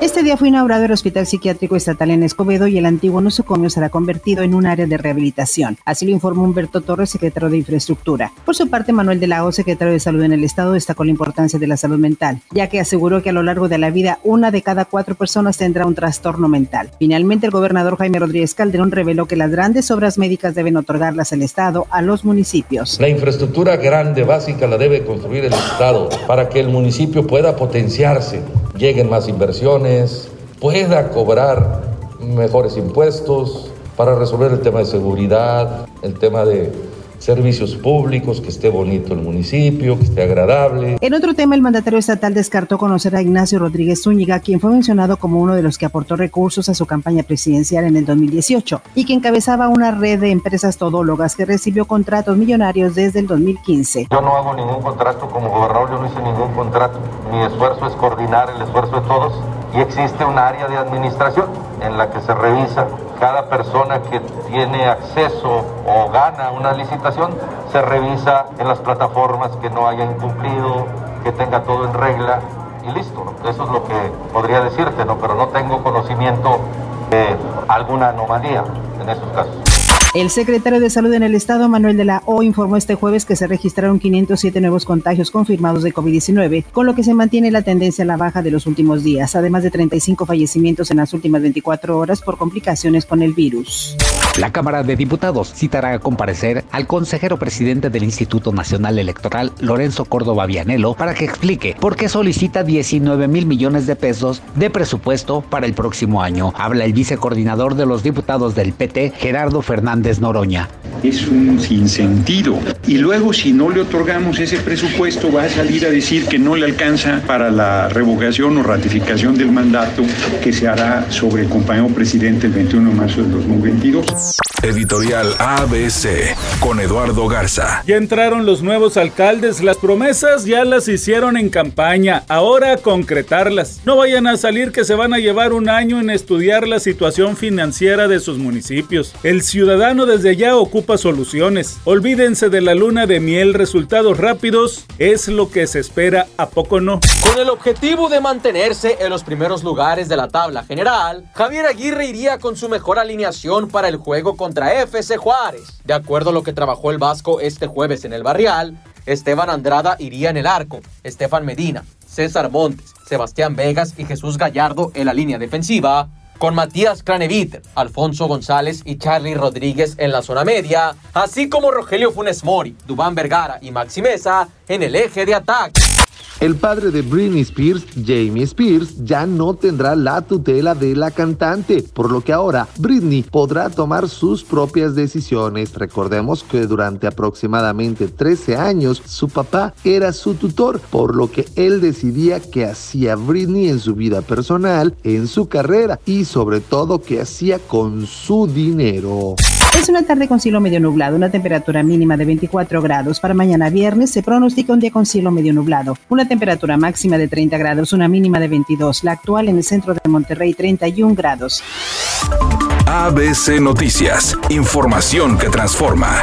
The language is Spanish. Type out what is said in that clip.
Este día fue inaugurado el Hospital Psiquiátrico Estatal en Escobedo y el antiguo nosocomio será convertido en un área de rehabilitación. Así lo informó Humberto Torres, secretario de Infraestructura. Por su parte, Manuel de la O, secretario de Salud en el Estado, destacó la importancia de la salud mental, ya que aseguró que a lo largo de la vida una de cada cuatro personas tendrá un trastorno mental. Finalmente, el gobernador Jaime Rodríguez Calderón reveló que las grandes obras médicas deben otorgarlas el Estado a los municipios. La infraestructura grande, básica, la debe construir el Estado para que el municipio pueda potenciarse lleguen más inversiones, pueda cobrar mejores impuestos para resolver el tema de seguridad, el tema de servicios públicos, que esté bonito el municipio, que esté agradable. En otro tema, el mandatario estatal descartó conocer a Ignacio Rodríguez Zúñiga, quien fue mencionado como uno de los que aportó recursos a su campaña presidencial en el 2018 y que encabezaba una red de empresas todólogas que recibió contratos millonarios desde el 2015. Yo no hago ningún contrato como gobernador, yo no hice ningún contrato. Mi esfuerzo es coordinar el esfuerzo de todos y existe un área de administración en la que se revisa cada persona que tiene acceso o gana una licitación, se revisa en las plataformas que no haya incumplido, que tenga todo en regla y listo. Eso es lo que podría decirte, ¿no? pero no tengo conocimiento de alguna anomalía en esos casos. El secretario de Salud en el Estado, Manuel de la O, informó este jueves que se registraron 507 nuevos contagios confirmados de COVID-19, con lo que se mantiene la tendencia a la baja de los últimos días, además de 35 fallecimientos en las últimas 24 horas por complicaciones con el virus. La Cámara de Diputados citará a comparecer al consejero presidente del Instituto Nacional Electoral, Lorenzo Córdoba Vianelo, para que explique por qué solicita 19 mil millones de pesos de presupuesto para el próximo año. Habla el vicecoordinador de los diputados del PT, Gerardo Fernández Noroña. Es un sinsentido. Y luego, si no le otorgamos ese presupuesto, va a salir a decir que no le alcanza para la revocación o ratificación del mandato que se hará sobre el compañero presidente el 21 de marzo del 2022. Editorial ABC con Eduardo Garza. Ya entraron los nuevos alcaldes, las promesas ya las hicieron en campaña, ahora concretarlas. No vayan a salir que se van a llevar un año en estudiar la situación financiera de sus municipios. El ciudadano desde ya soluciones. Olvídense de la luna de miel, resultados rápidos es lo que se espera, a poco no. Con el objetivo de mantenerse en los primeros lugares de la tabla general, Javier Aguirre iría con su mejor alineación para el juego contra FC Juárez. De acuerdo a lo que trabajó el Vasco este jueves en el Barrial, Esteban Andrada iría en el arco, Estefan Medina, César Montes, Sebastián Vegas y Jesús Gallardo en la línea defensiva, con Matías Craneviter, Alfonso González y Charlie Rodríguez en la zona media, así como Rogelio Funes Mori, Dubán Vergara y Maxi Mesa en el eje de ataque. El padre de Britney Spears, Jamie Spears, ya no tendrá la tutela de la cantante, por lo que ahora Britney podrá tomar sus propias decisiones. Recordemos que durante aproximadamente 13 años su papá era su tutor, por lo que él decidía qué hacía Britney en su vida personal, en su carrera y sobre todo qué hacía con su dinero. Es una tarde con cielo medio nublado, una temperatura mínima de 24 grados. Para mañana viernes se pronostica un día con cielo medio nublado, una temperatura máxima de 30 grados, una mínima de 22. La actual en el centro de Monterrey 31 grados. ABC Noticias, información que transforma.